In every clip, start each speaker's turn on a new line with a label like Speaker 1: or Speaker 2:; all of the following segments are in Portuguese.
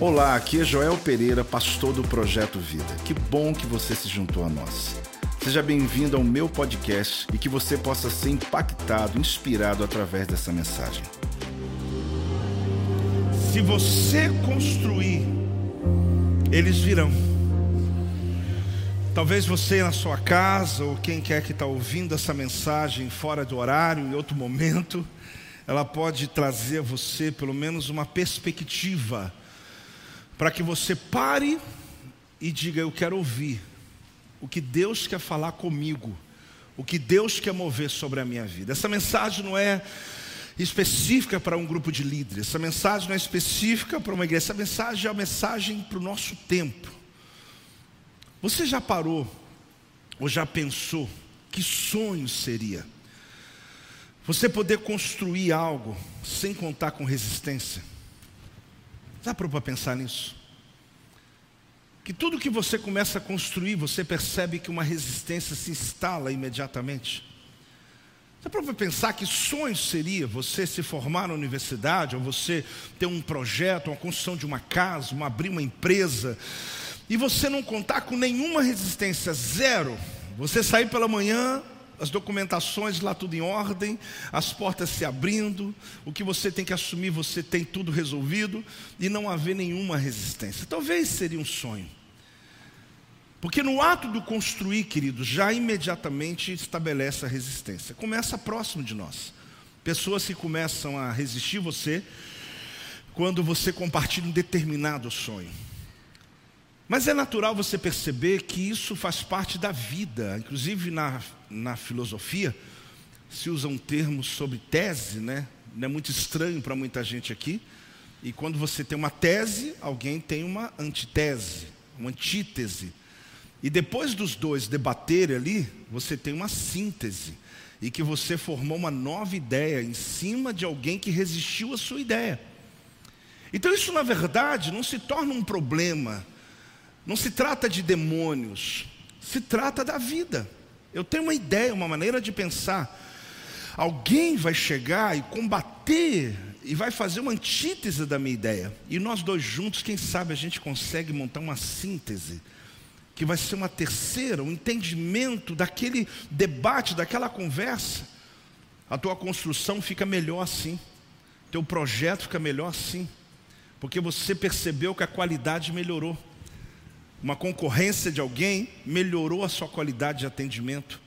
Speaker 1: Olá, aqui é Joel Pereira, pastor do Projeto Vida. Que bom que você se juntou a nós. Seja bem-vindo ao meu podcast e que você possa ser impactado, inspirado através dessa mensagem.
Speaker 2: Se você construir, eles virão. Talvez você na sua casa, ou quem quer que está ouvindo essa mensagem fora do horário, em outro momento, ela pode trazer a você pelo menos uma perspectiva para que você pare e diga: Eu quero ouvir o que Deus quer falar comigo, o que Deus quer mover sobre a minha vida. Essa mensagem não é específica para um grupo de líderes, essa mensagem não é específica para uma igreja, essa mensagem é uma mensagem para o nosso tempo. Você já parou ou já pensou que sonho seria? Você poder construir algo sem contar com resistência? Já parou para pensar nisso? Que tudo que você começa a construir, você percebe que uma resistência se instala imediatamente. Já parou para pensar que sonho seria você se formar na universidade, ou você ter um projeto, uma construção de uma casa, uma, abrir uma empresa, e você não contar com nenhuma resistência, zero. Você sair pela manhã, as documentações lá tudo em ordem, as portas se abrindo, o que você tem que assumir, você tem tudo resolvido e não haver nenhuma resistência. Talvez seria um sonho. Porque no ato do construir, querido, já imediatamente estabelece a resistência. Começa próximo de nós. Pessoas que começam a resistir você quando você compartilha um determinado sonho. Mas é natural você perceber que isso faz parte da vida. Inclusive na, na filosofia se usa um termo sobre tese, né? Não é muito estranho para muita gente aqui. E quando você tem uma tese, alguém tem uma antitese, uma antítese. E depois dos dois debaterem ali, você tem uma síntese. E que você formou uma nova ideia em cima de alguém que resistiu à sua ideia. Então, isso na verdade não se torna um problema não se trata de demônios, se trata da vida. Eu tenho uma ideia, uma maneira de pensar. Alguém vai chegar e combater e vai fazer uma antítese da minha ideia. E nós dois juntos, quem sabe a gente consegue montar uma síntese que vai ser uma terceira, um entendimento daquele debate, daquela conversa. A tua construção fica melhor assim. Teu projeto fica melhor assim. Porque você percebeu que a qualidade melhorou uma concorrência de alguém, melhorou a sua qualidade de atendimento.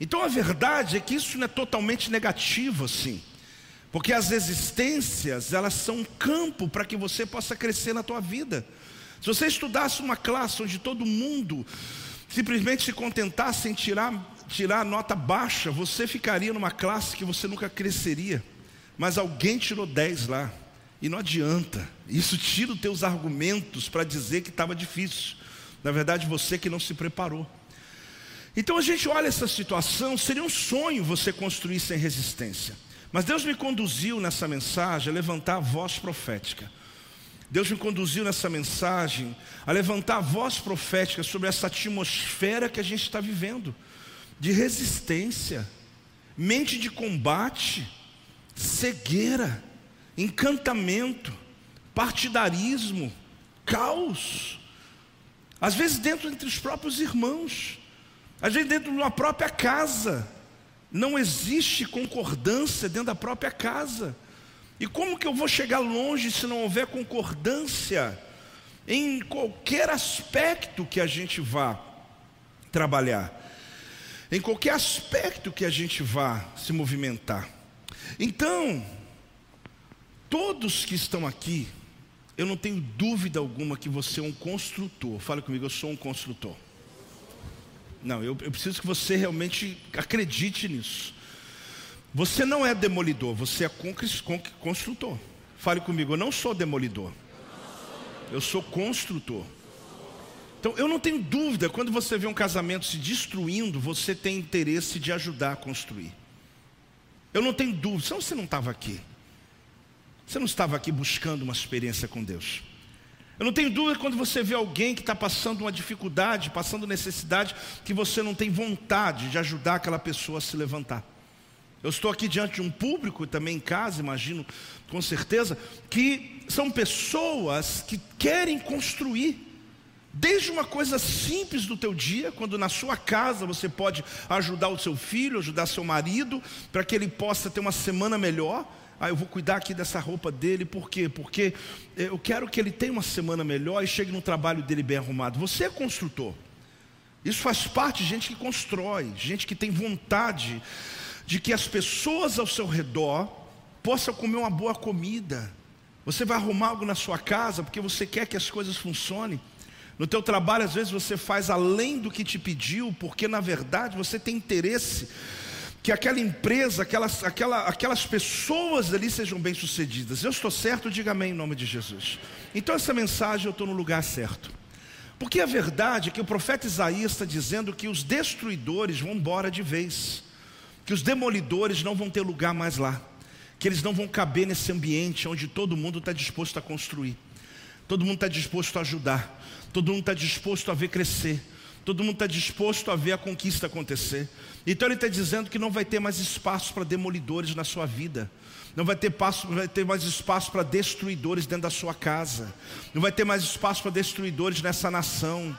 Speaker 2: Então a verdade é que isso não é totalmente negativo assim. Porque as existências, elas são um campo para que você possa crescer na tua vida. Se você estudasse uma classe onde todo mundo simplesmente se contentasse em tirar, tirar nota baixa, você ficaria numa classe que você nunca cresceria. Mas alguém tirou 10 lá. E não adianta. Isso tira os teus argumentos para dizer que estava difícil. Na verdade, você que não se preparou. Então a gente olha essa situação, seria um sonho você construir sem resistência. Mas Deus me conduziu nessa mensagem a levantar a voz profética. Deus me conduziu nessa mensagem a levantar a voz profética sobre essa atmosfera que a gente está vivendo de resistência, mente de combate, cegueira, encantamento, partidarismo, caos. Às vezes dentro entre os próprios irmãos, às vezes dentro de uma própria casa. Não existe concordância dentro da própria casa. E como que eu vou chegar longe se não houver concordância em qualquer aspecto que a gente vá trabalhar? Em qualquer aspecto que a gente vá se movimentar. Então, todos que estão aqui, eu não tenho dúvida alguma que você é um construtor. Fale comigo, eu sou um construtor. Não, eu, eu preciso que você realmente acredite nisso. Você não é demolidor, você é construtor. Fale comigo, eu não sou demolidor. Eu sou construtor. Então, eu não tenho dúvida, quando você vê um casamento se destruindo, você tem interesse de ajudar a construir. Eu não tenho dúvida, senão você não estava aqui. Você não estava aqui buscando uma experiência com Deus. Eu não tenho dúvida quando você vê alguém que está passando uma dificuldade, passando necessidade, que você não tem vontade de ajudar aquela pessoa a se levantar. Eu estou aqui diante de um público, também em casa, imagino, com certeza, que são pessoas que querem construir. Desde uma coisa simples do teu dia, quando na sua casa você pode ajudar o seu filho, ajudar seu marido, para que ele possa ter uma semana melhor. Ah, eu vou cuidar aqui dessa roupa dele, por quê? Porque eh, eu quero que ele tenha uma semana melhor e chegue no trabalho dele bem arrumado. Você é construtor. Isso faz parte de gente que constrói, gente que tem vontade de que as pessoas ao seu redor possam comer uma boa comida. Você vai arrumar algo na sua casa porque você quer que as coisas funcionem. No teu trabalho, às vezes você faz além do que te pediu, porque na verdade você tem interesse que aquela empresa, aquelas, aquela, aquelas pessoas ali sejam bem-sucedidas. Eu estou certo, diga amém em nome de Jesus. Então essa mensagem eu estou no lugar certo. Porque a verdade é que o profeta Isaías está dizendo que os destruidores vão embora de vez, que os demolidores não vão ter lugar mais lá, que eles não vão caber nesse ambiente onde todo mundo está disposto a construir, todo mundo está disposto a ajudar, todo mundo está disposto a ver crescer, todo mundo está disposto a ver a conquista acontecer. Então ele está dizendo que não vai ter mais espaço para demolidores na sua vida. Não vai ter, passo, vai ter mais espaço para destruidores dentro da sua casa. Não vai ter mais espaço para destruidores nessa nação.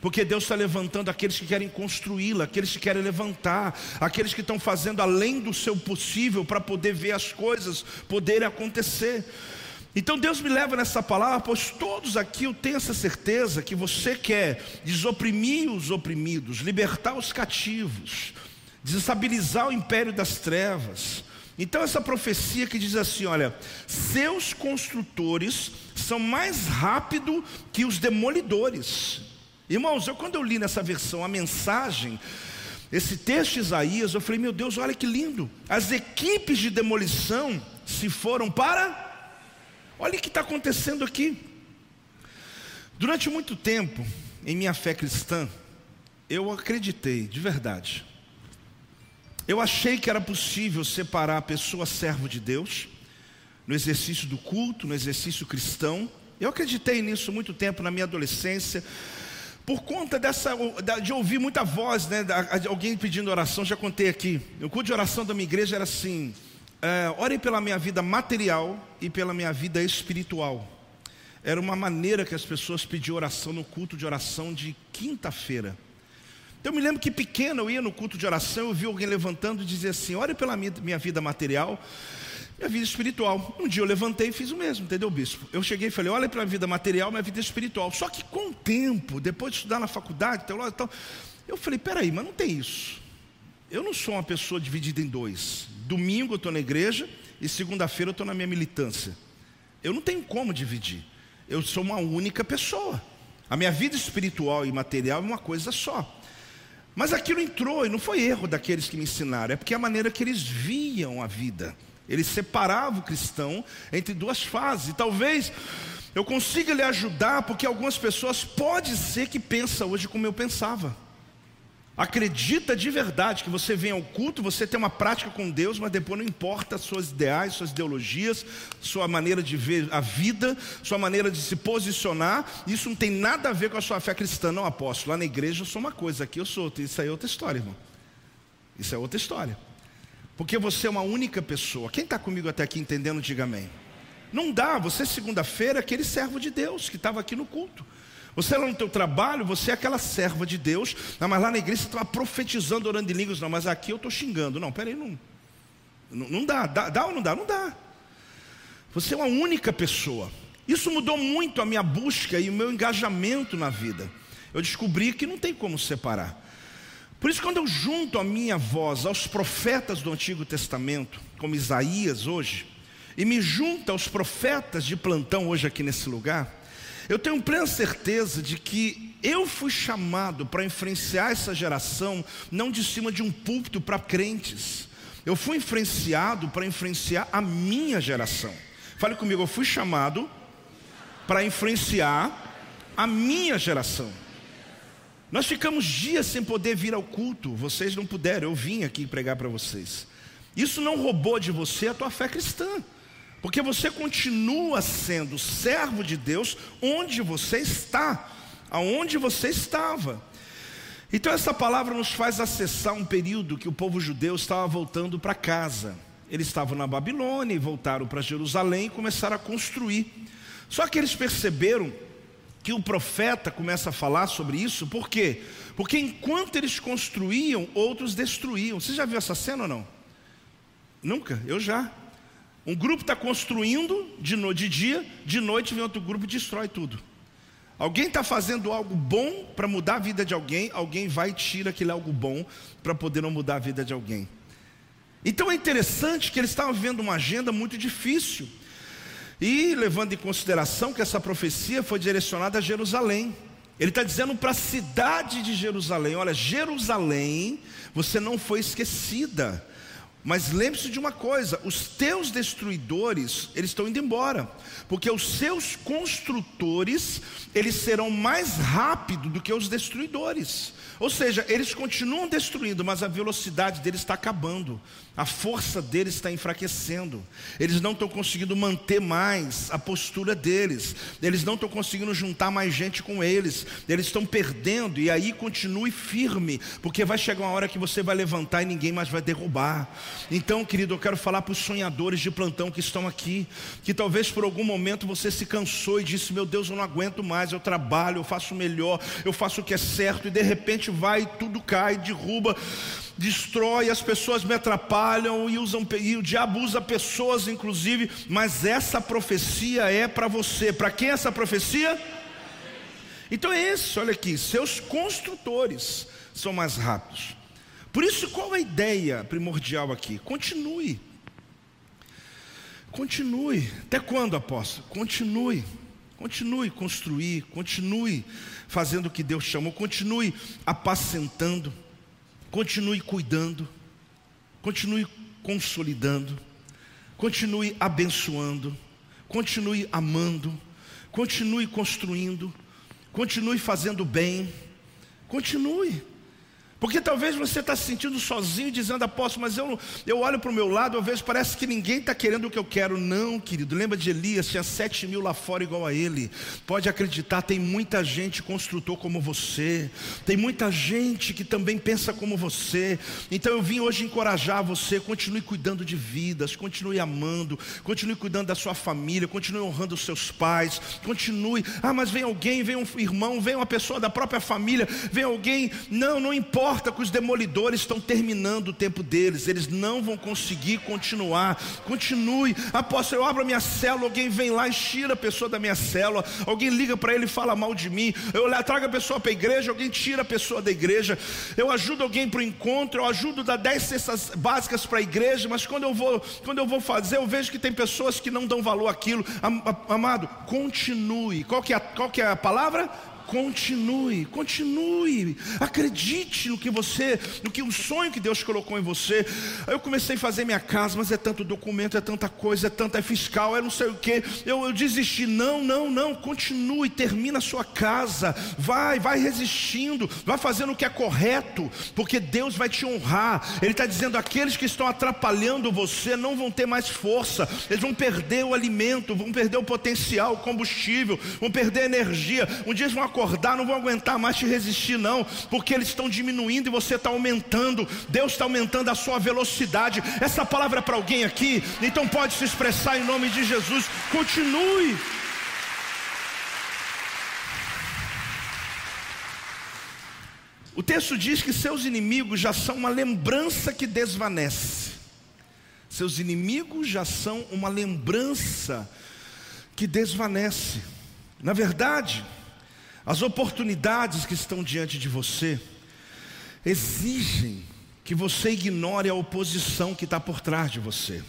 Speaker 2: Porque Deus está levantando aqueles que querem construí-la, aqueles que querem levantar, aqueles que estão fazendo além do seu possível para poder ver as coisas poderem acontecer. Então Deus me leva nessa palavra, pois todos aqui eu tenho essa certeza que você quer desoprimir os oprimidos, libertar os cativos, desestabilizar o império das trevas, então, essa profecia que diz assim: olha, seus construtores são mais rápidos que os demolidores. Irmãos, eu, quando eu li nessa versão a mensagem, esse texto de Isaías, eu falei: meu Deus, olha que lindo. As equipes de demolição se foram para. Olha o que está acontecendo aqui. Durante muito tempo, em minha fé cristã, eu acreditei, de verdade, eu achei que era possível separar a pessoa servo de Deus, no exercício do culto, no exercício cristão. Eu acreditei nisso muito tempo na minha adolescência, por conta dessa, de ouvir muita voz, né, alguém pedindo oração, já contei aqui. O culto de oração da minha igreja era assim: é, orem pela minha vida material e pela minha vida espiritual. Era uma maneira que as pessoas pediam oração no culto de oração de quinta-feira. Então eu me lembro que pequeno eu ia no culto de oração, eu vi alguém levantando e dizia assim: olhe pela minha, minha vida material, minha vida espiritual. Um dia eu levantei e fiz o mesmo, entendeu, bispo? Eu cheguei e falei: olha pela vida material, minha vida espiritual. Só que com o tempo, depois de estudar na faculdade, teológica e tal, eu falei: peraí, mas não tem isso. Eu não sou uma pessoa dividida em dois. Domingo eu estou na igreja e segunda-feira eu estou na minha militância. Eu não tenho como dividir. Eu sou uma única pessoa. A minha vida espiritual e material é uma coisa só. Mas aquilo entrou e não foi erro daqueles que me ensinaram, é porque é a maneira que eles viam a vida. Eles separavam o cristão entre duas fases. E talvez eu consiga lhe ajudar, porque algumas pessoas pode ser que pensam hoje como eu pensava. Acredita de verdade que você vem ao culto, você tem uma prática com Deus, mas depois não importa suas ideais, suas ideologias, sua maneira de ver a vida, sua maneira de se posicionar. Isso não tem nada a ver com a sua fé cristã, não, apóstolo. Lá na igreja eu sou uma coisa, aqui eu sou outra. Isso aí é outra história, irmão. Isso é outra história. Porque você é uma única pessoa. Quem está comigo até aqui entendendo, diga amém. Não dá, você segunda-feira é aquele servo de Deus que estava aqui no culto. Você lá no teu trabalho, você é aquela serva de Deus, não, mas lá na igreja você estava profetizando, orando em línguas, não, mas aqui eu estou xingando. Não, peraí, não, não, não dá, dá, dá ou não dá? Não dá. Você é uma única pessoa. Isso mudou muito a minha busca e o meu engajamento na vida. Eu descobri que não tem como separar. Por isso, quando eu junto a minha voz aos profetas do Antigo Testamento, como Isaías hoje, e me junto aos profetas de plantão hoje aqui nesse lugar, eu tenho plena certeza de que eu fui chamado para influenciar essa geração, não de cima de um púlpito para crentes. Eu fui influenciado para influenciar a minha geração. Fale comigo, eu fui chamado para influenciar a minha geração. Nós ficamos dias sem poder vir ao culto, vocês não puderam, eu vim aqui pregar para vocês. Isso não roubou de você a tua fé cristã. Porque você continua sendo servo de Deus onde você está, aonde você estava. Então, essa palavra nos faz acessar um período que o povo judeu estava voltando para casa. Eles estavam na Babilônia e voltaram para Jerusalém e começaram a construir. Só que eles perceberam que o profeta começa a falar sobre isso, por quê? Porque enquanto eles construíam, outros destruíam. Você já viu essa cena ou não? Nunca? Eu já. Um grupo está construindo de, no, de dia, de noite vem outro grupo e destrói tudo. Alguém está fazendo algo bom para mudar a vida de alguém, alguém vai e tira aquele algo bom para poder não mudar a vida de alguém. Então é interessante que eles estavam vivendo uma agenda muito difícil. E levando em consideração que essa profecia foi direcionada a Jerusalém. Ele está dizendo para a cidade de Jerusalém: olha, Jerusalém, você não foi esquecida. Mas lembre-se de uma coisa: os teus destruidores, eles estão indo embora, porque os seus construtores, eles serão mais rápidos do que os destruidores. Ou seja, eles continuam destruindo, mas a velocidade deles está acabando, a força deles está enfraquecendo, eles não estão conseguindo manter mais a postura deles, eles não estão conseguindo juntar mais gente com eles, eles estão perdendo, e aí continue firme, porque vai chegar uma hora que você vai levantar e ninguém mais vai derrubar. Então, querido, eu quero falar para os sonhadores de plantão que estão aqui, que talvez por algum momento você se cansou e disse: Meu Deus, eu não aguento mais, eu trabalho, eu faço melhor, eu faço o que é certo, e de repente vai, tudo cai, derruba, destrói, as pessoas me atrapalham e, usam, e o diabo usa pessoas, inclusive, mas essa profecia é para você. Para quem é essa profecia? Então é isso, olha aqui, seus construtores são mais rápidos. Por isso, qual a ideia primordial aqui? Continue. Continue. Até quando, apóstolo? Continue. Continue construir, continue fazendo o que Deus chamou, continue apacentando, continue cuidando, continue consolidando, continue abençoando, continue amando, continue construindo, continue fazendo bem, continue. Porque talvez você está se sentindo sozinho dizendo, apóstolo, mas eu, eu olho para o meu lado, às vezes parece que ninguém está querendo o que eu quero. Não, querido, lembra de Elias, tinha sete mil lá fora igual a ele. Pode acreditar, tem muita gente construtor como você, tem muita gente que também pensa como você. Então eu vim hoje encorajar você, continue cuidando de vidas, continue amando, continue cuidando da sua família, continue honrando os seus pais, continue. Ah, mas vem alguém, vem um irmão, vem uma pessoa da própria família, vem alguém. Não, não importa importa que os demolidores estão terminando o tempo deles, eles não vão conseguir continuar. Continue, apóstolo, eu abro a minha célula, alguém vem lá e tira a pessoa da minha célula, alguém liga para ele e fala mal de mim. Eu trago a pessoa para a igreja, alguém tira a pessoa da igreja. Eu ajudo alguém para o encontro, eu ajudo dar dez cestas básicas para a igreja, mas quando eu vou, quando eu vou fazer, eu vejo que tem pessoas que não dão valor àquilo. Amado, continue. Qual que é qual que é a palavra? Continue, continue, acredite no que você, no que o sonho que Deus colocou em você. Eu comecei a fazer minha casa, mas é tanto documento, é tanta coisa, é tanta é fiscal, é não sei o que. Eu, eu desisti. Não, não, não. Continue, termina a sua casa. Vai, vai resistindo, vai fazendo o que é correto, porque Deus vai te honrar. Ele está dizendo: aqueles que estão atrapalhando você não vão ter mais força, eles vão perder o alimento, vão perder o potencial, o combustível, vão perder a energia. Um dia eles vão acordar acordar, não vão aguentar mais te resistir, não, porque eles estão diminuindo e você está aumentando. Deus está aumentando a sua velocidade. Essa palavra é para alguém aqui, então pode se expressar em nome de Jesus. Continue. O texto diz que seus inimigos já são uma lembrança que desvanece. Seus inimigos já são uma lembrança que desvanece. Na verdade, as oportunidades que estão diante de você exigem que você ignore a oposição que está por trás de você.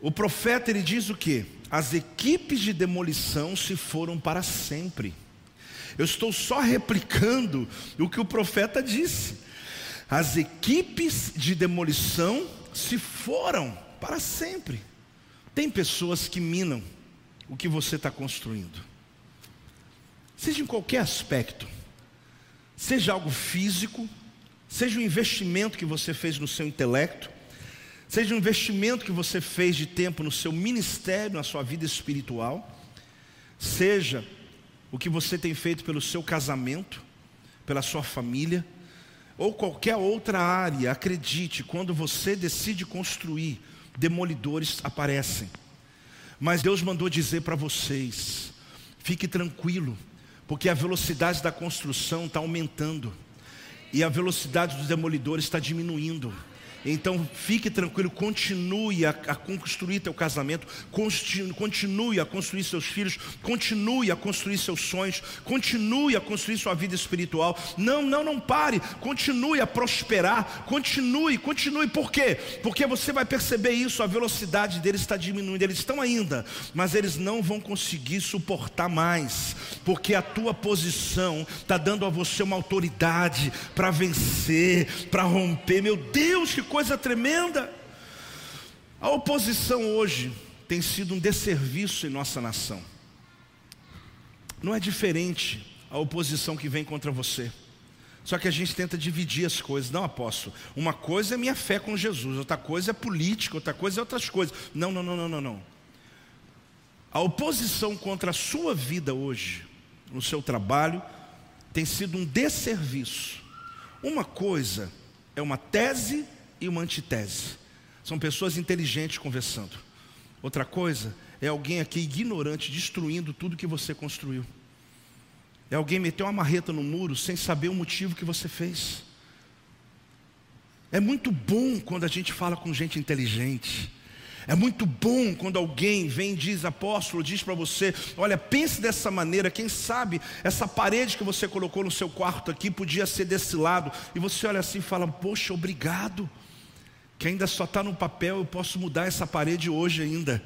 Speaker 2: O profeta ele diz o que? As equipes de demolição se foram para sempre. Eu estou só replicando o que o profeta disse. As equipes de demolição se foram para sempre. Tem pessoas que minam o que você está construindo seja em qualquer aspecto, seja algo físico, seja um investimento que você fez no seu intelecto, seja um investimento que você fez de tempo no seu ministério, na sua vida espiritual, seja o que você tem feito pelo seu casamento, pela sua família, ou qualquer outra área, acredite, quando você decide construir, demolidores aparecem. Mas Deus mandou dizer para vocês: fique tranquilo, porque a velocidade da construção está aumentando e a velocidade dos demolidores está diminuindo. Então fique tranquilo, continue a, a construir teu casamento, continue, a construir seus filhos, continue a construir seus sonhos, continue a construir sua vida espiritual. Não, não, não pare, continue a prosperar, continue, continue. Por quê? Porque você vai perceber isso, a velocidade deles está diminuindo. Eles estão ainda, mas eles não vão conseguir suportar mais, porque a tua posição está dando a você uma autoridade para vencer, para romper. Meu Deus, que coisa tremenda. A oposição hoje tem sido um desserviço em nossa nação. Não é diferente a oposição que vem contra você. Só que a gente tenta dividir as coisas. Não, apóstolo. Uma coisa é minha fé com Jesus, outra coisa é política, outra coisa é outras coisas. Não, não, não, não, não, não. A oposição contra a sua vida hoje, no seu trabalho, tem sido um desserviço. Uma coisa é uma tese e uma antitese. São pessoas inteligentes conversando. Outra coisa é alguém aqui ignorante, destruindo tudo que você construiu. É alguém meter uma marreta no muro sem saber o motivo que você fez. É muito bom quando a gente fala com gente inteligente. É muito bom quando alguém vem e diz, apóstolo, diz para você: olha, pense dessa maneira. Quem sabe essa parede que você colocou no seu quarto aqui podia ser desse lado. E você olha assim e fala: poxa, obrigado que ainda só está no papel, eu posso mudar essa parede hoje ainda.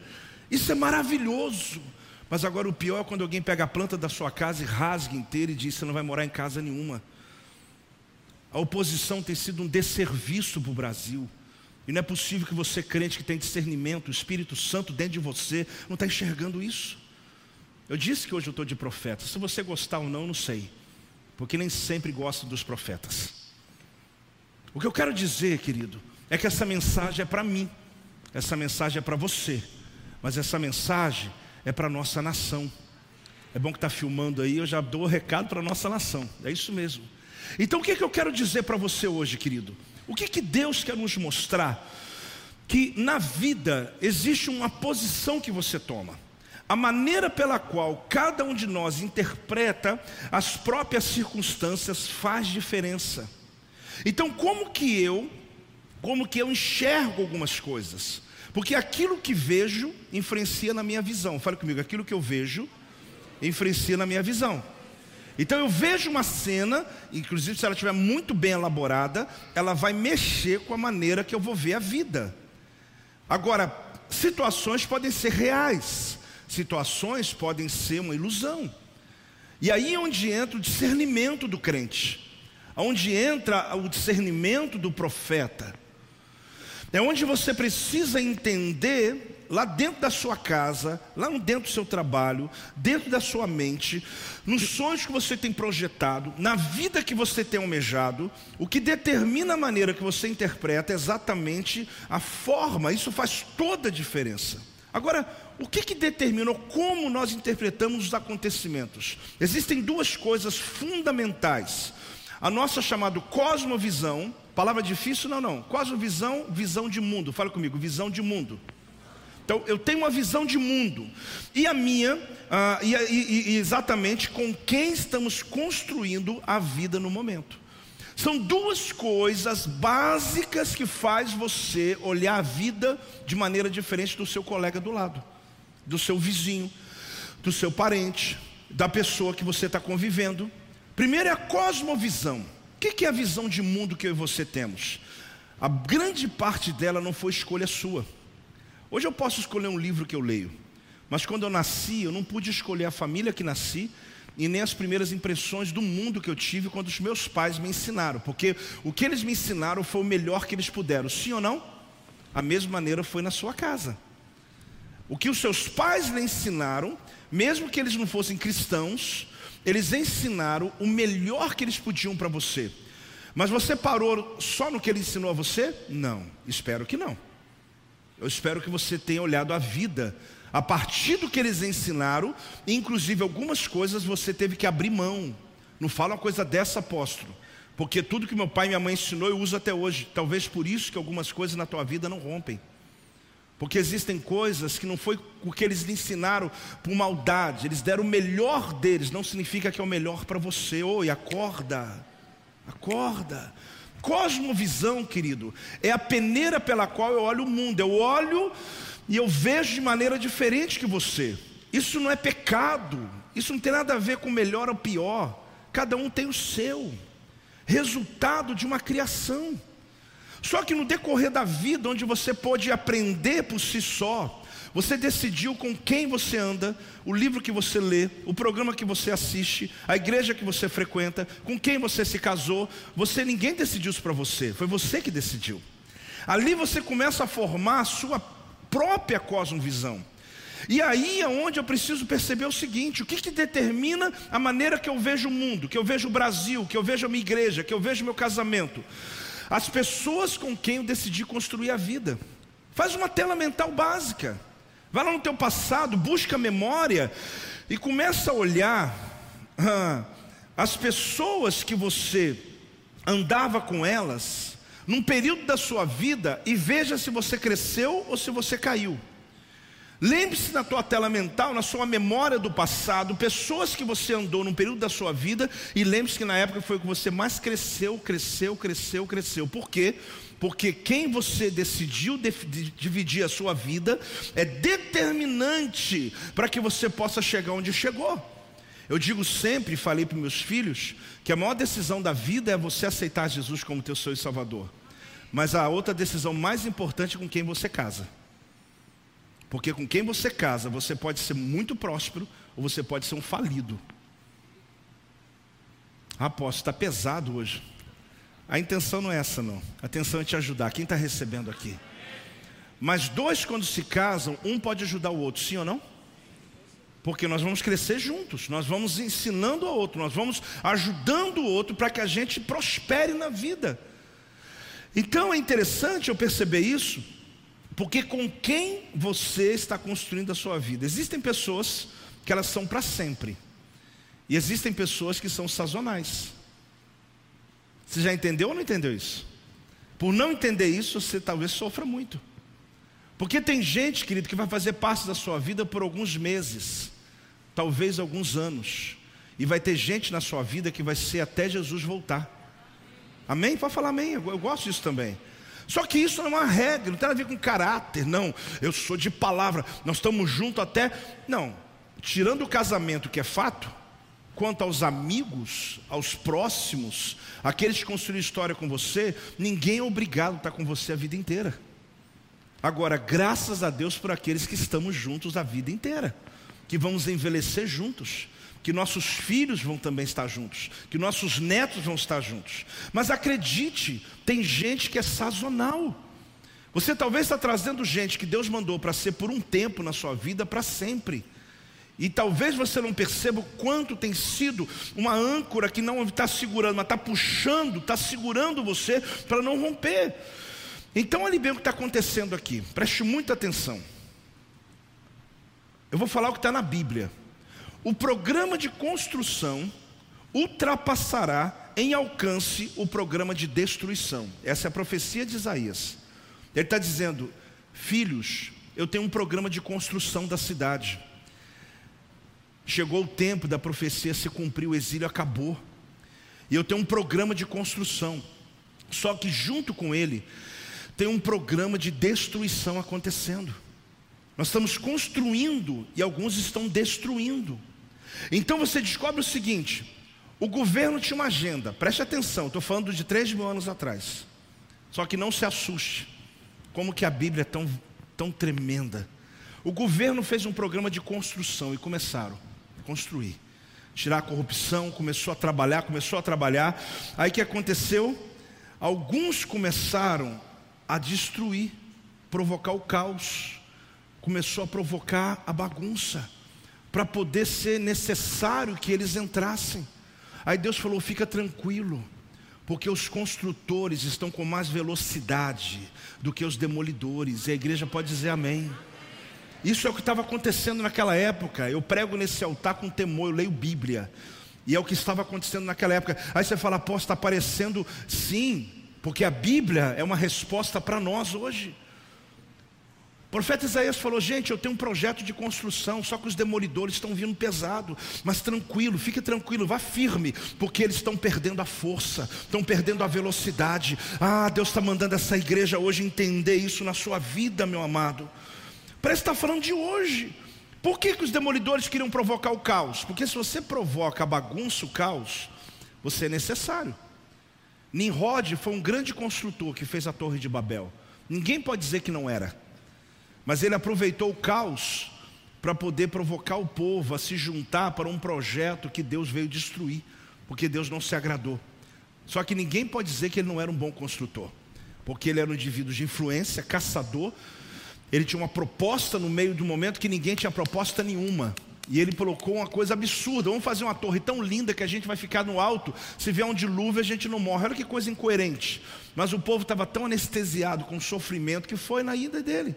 Speaker 2: Isso é maravilhoso. Mas agora o pior é quando alguém pega a planta da sua casa e rasga inteira e diz: você não vai morar em casa nenhuma. A oposição tem sido um desserviço para o Brasil. E não é possível que você, crente que tem discernimento, o Espírito Santo dentro de você, não está enxergando isso. Eu disse que hoje eu estou de profeta. Se você gostar ou não, não sei. Porque nem sempre gosto dos profetas. O que eu quero dizer, querido, é que essa mensagem é para mim, essa mensagem é para você, mas essa mensagem é para a nossa nação. É bom que está filmando aí, eu já dou o recado para a nossa nação, é isso mesmo. Então o que, é que eu quero dizer para você hoje, querido? O que, que Deus quer nos mostrar? Que na vida existe uma posição que você toma. A maneira pela qual cada um de nós interpreta as próprias circunstâncias faz diferença. Então, como que eu como que eu enxergo algumas coisas. Porque aquilo que vejo influencia na minha visão. Fale comigo, aquilo que eu vejo influencia na minha visão. Então eu vejo uma cena, inclusive se ela estiver muito bem elaborada, ela vai mexer com a maneira que eu vou ver a vida. Agora, situações podem ser reais, situações podem ser uma ilusão. E aí é onde entra o discernimento do crente, onde entra o discernimento do profeta. É onde você precisa entender, lá dentro da sua casa, lá dentro do seu trabalho, dentro da sua mente, nos sonhos que você tem projetado, na vida que você tem almejado, o que determina a maneira que você interpreta é exatamente a forma, isso faz toda a diferença. Agora, o que, que determina como nós interpretamos os acontecimentos? Existem duas coisas fundamentais. A nossa chamada cosmovisão, Palavra difícil? Não, não. Cosmovisão, visão de mundo. Fala comigo, visão de mundo. Então, eu tenho uma visão de mundo. E a minha, ah, e, e, e exatamente com quem estamos construindo a vida no momento. São duas coisas básicas que faz você olhar a vida de maneira diferente do seu colega do lado, do seu vizinho, do seu parente, da pessoa que você está convivendo. Primeiro é a cosmovisão. O que é a visão de mundo que eu e você temos? A grande parte dela não foi escolha sua. Hoje eu posso escolher um livro que eu leio, mas quando eu nasci, eu não pude escolher a família que nasci e nem as primeiras impressões do mundo que eu tive quando os meus pais me ensinaram, porque o que eles me ensinaram foi o melhor que eles puderam, sim ou não? A mesma maneira foi na sua casa. O que os seus pais lhe ensinaram, mesmo que eles não fossem cristãos, eles ensinaram o melhor que eles podiam para você. Mas você parou só no que ele ensinou a você? Não, espero que não. Eu espero que você tenha olhado a vida a partir do que eles ensinaram, inclusive algumas coisas você teve que abrir mão Não fala uma coisa dessa, apóstolo. Porque tudo que meu pai e minha mãe ensinou eu uso até hoje. Talvez por isso que algumas coisas na tua vida não rompem. Porque existem coisas que não foi o que eles lhe ensinaram por maldade, eles deram o melhor deles, não significa que é o melhor para você. Oi, acorda, acorda. Cosmovisão, querido, é a peneira pela qual eu olho o mundo. Eu olho e eu vejo de maneira diferente que você. Isso não é pecado, isso não tem nada a ver com melhor ou pior. Cada um tem o seu, resultado de uma criação. Só que no decorrer da vida, onde você pode aprender por si só, você decidiu com quem você anda, o livro que você lê, o programa que você assiste, a igreja que você frequenta, com quem você se casou. Você ninguém decidiu isso para você, foi você que decidiu. Ali você começa a formar a sua própria cosmovisão. E aí é onde eu preciso perceber o seguinte: o que, que determina a maneira que eu vejo o mundo, que eu vejo o Brasil, que eu vejo a minha igreja, que eu vejo o meu casamento? As pessoas com quem eu decidi construir a vida. Faz uma tela mental básica. Vai lá no teu passado, busca a memória e começa a olhar ah, as pessoas que você andava com elas num período da sua vida e veja se você cresceu ou se você caiu. Lembre-se na tua tela mental, na sua memória do passado, pessoas que você andou num período da sua vida e lembre-se que na época foi que você mais cresceu, cresceu, cresceu, cresceu. Por quê? Porque quem você decidiu dividir a sua vida é determinante para que você possa chegar onde chegou. Eu digo sempre, falei para meus filhos, que a maior decisão da vida é você aceitar Jesus como teu Senhor e Salvador. Mas a outra decisão mais importante é com quem você casa. Porque com quem você casa, você pode ser muito próspero ou você pode ser um falido. Aposto, está pesado hoje. A intenção não é essa, não. A intenção é te ajudar. Quem está recebendo aqui? Mas dois, quando se casam, um pode ajudar o outro, sim ou não? Porque nós vamos crescer juntos, nós vamos ensinando o outro, nós vamos ajudando o outro para que a gente prospere na vida. Então é interessante eu perceber isso, porque com quem você está construindo a sua vida? Existem pessoas que elas são para sempre. E existem pessoas que são sazonais. Você já entendeu ou não entendeu isso? Por não entender isso, você talvez sofra muito. Porque tem gente, querido, que vai fazer parte da sua vida por alguns meses, talvez alguns anos. E vai ter gente na sua vida que vai ser até Jesus voltar. Amém? Pode falar amém, eu gosto disso também. Só que isso não é uma regra, não tem a ver com caráter, não. Eu sou de palavra, nós estamos juntos até. Não, tirando o casamento, que é fato, quanto aos amigos, aos próximos, aqueles que construíram história com você, ninguém é obrigado a estar com você a vida inteira. Agora, graças a Deus por aqueles que estamos juntos a vida inteira, que vamos envelhecer juntos que nossos filhos vão também estar juntos, que nossos netos vão estar juntos. Mas acredite, tem gente que é sazonal. Você talvez está trazendo gente que Deus mandou para ser por um tempo na sua vida, para sempre. E talvez você não perceba o quanto tem sido uma âncora que não está segurando, mas está puxando, está segurando você para não romper. Então, olha bem o que está acontecendo aqui, preste muita atenção. Eu vou falar o que está na Bíblia o programa de construção ultrapassará em alcance o programa de destruição. Essa é a profecia de Isaías. Ele está dizendo: Filhos, eu tenho um programa de construção da cidade. Chegou o tempo da profecia se cumprir, o exílio acabou. E eu tenho um programa de construção. Só que junto com ele, tem um programa de destruição acontecendo. Nós estamos construindo e alguns estão destruindo. Então você descobre o seguinte: o governo tinha uma agenda, preste atenção, estou falando de 3 mil anos atrás. Só que não se assuste, como que a Bíblia é tão, tão tremenda. O governo fez um programa de construção e começaram construir. Tirar a corrupção, começou a trabalhar, começou a trabalhar. Aí que aconteceu? Alguns começaram a destruir, provocar o caos começou a provocar a bagunça, para poder ser necessário que eles entrassem. Aí Deus falou: fica tranquilo, porque os construtores estão com mais velocidade do que os demolidores, e a igreja pode dizer amém. Isso é o que estava acontecendo naquela época. Eu prego nesse altar com temor, eu leio Bíblia. E é o que estava acontecendo naquela época. Aí você fala, apóstolo, está aparecendo? Sim, porque a Bíblia é uma resposta para nós hoje. O profeta Isaías falou: gente, eu tenho um projeto de construção, só que os demolidores estão vindo pesado, mas tranquilo, fique tranquilo, vá firme, porque eles estão perdendo a força, estão perdendo a velocidade. Ah, Deus está mandando essa igreja hoje entender isso na sua vida, meu amado. Parece estar tá falando de hoje. Por que, que os demolidores queriam provocar o caos? Porque se você provoca a bagunça, o caos, você é necessário. Nimrod foi um grande construtor que fez a Torre de Babel. Ninguém pode dizer que não era. Mas ele aproveitou o caos para poder provocar o povo a se juntar para um projeto que Deus veio destruir, porque Deus não se agradou. Só que ninguém pode dizer que ele não era um bom construtor, porque ele era um indivíduo de influência, caçador. Ele tinha uma proposta no meio do momento que ninguém tinha proposta nenhuma. E ele colocou uma coisa absurda. Vamos fazer uma torre tão linda que a gente vai ficar no alto. Se vier um dilúvio, a gente não morre. Olha que coisa incoerente. Mas o povo estava tão anestesiado com o sofrimento que foi na ida dele.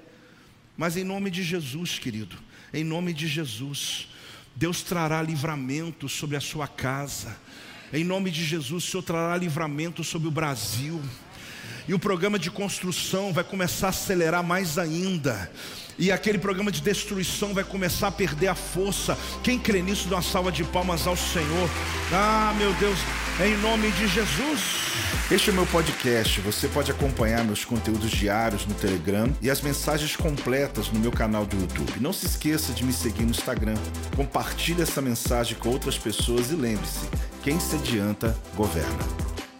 Speaker 2: Mas em nome de Jesus, querido, em nome de Jesus, Deus trará livramento sobre a sua casa. Em nome de Jesus, o Senhor trará livramento sobre o Brasil. E o programa de construção vai começar a acelerar mais ainda. E aquele programa de destruição vai começar a perder a força. Quem crê nisso, dá uma salva de palmas ao Senhor. Ah, meu Deus, em nome de Jesus.
Speaker 1: Este é o meu podcast. Você pode acompanhar meus conteúdos diários no Telegram e as mensagens completas no meu canal do YouTube. Não se esqueça de me seguir no Instagram. Compartilhe essa mensagem com outras pessoas e lembre-se: quem se adianta, governa.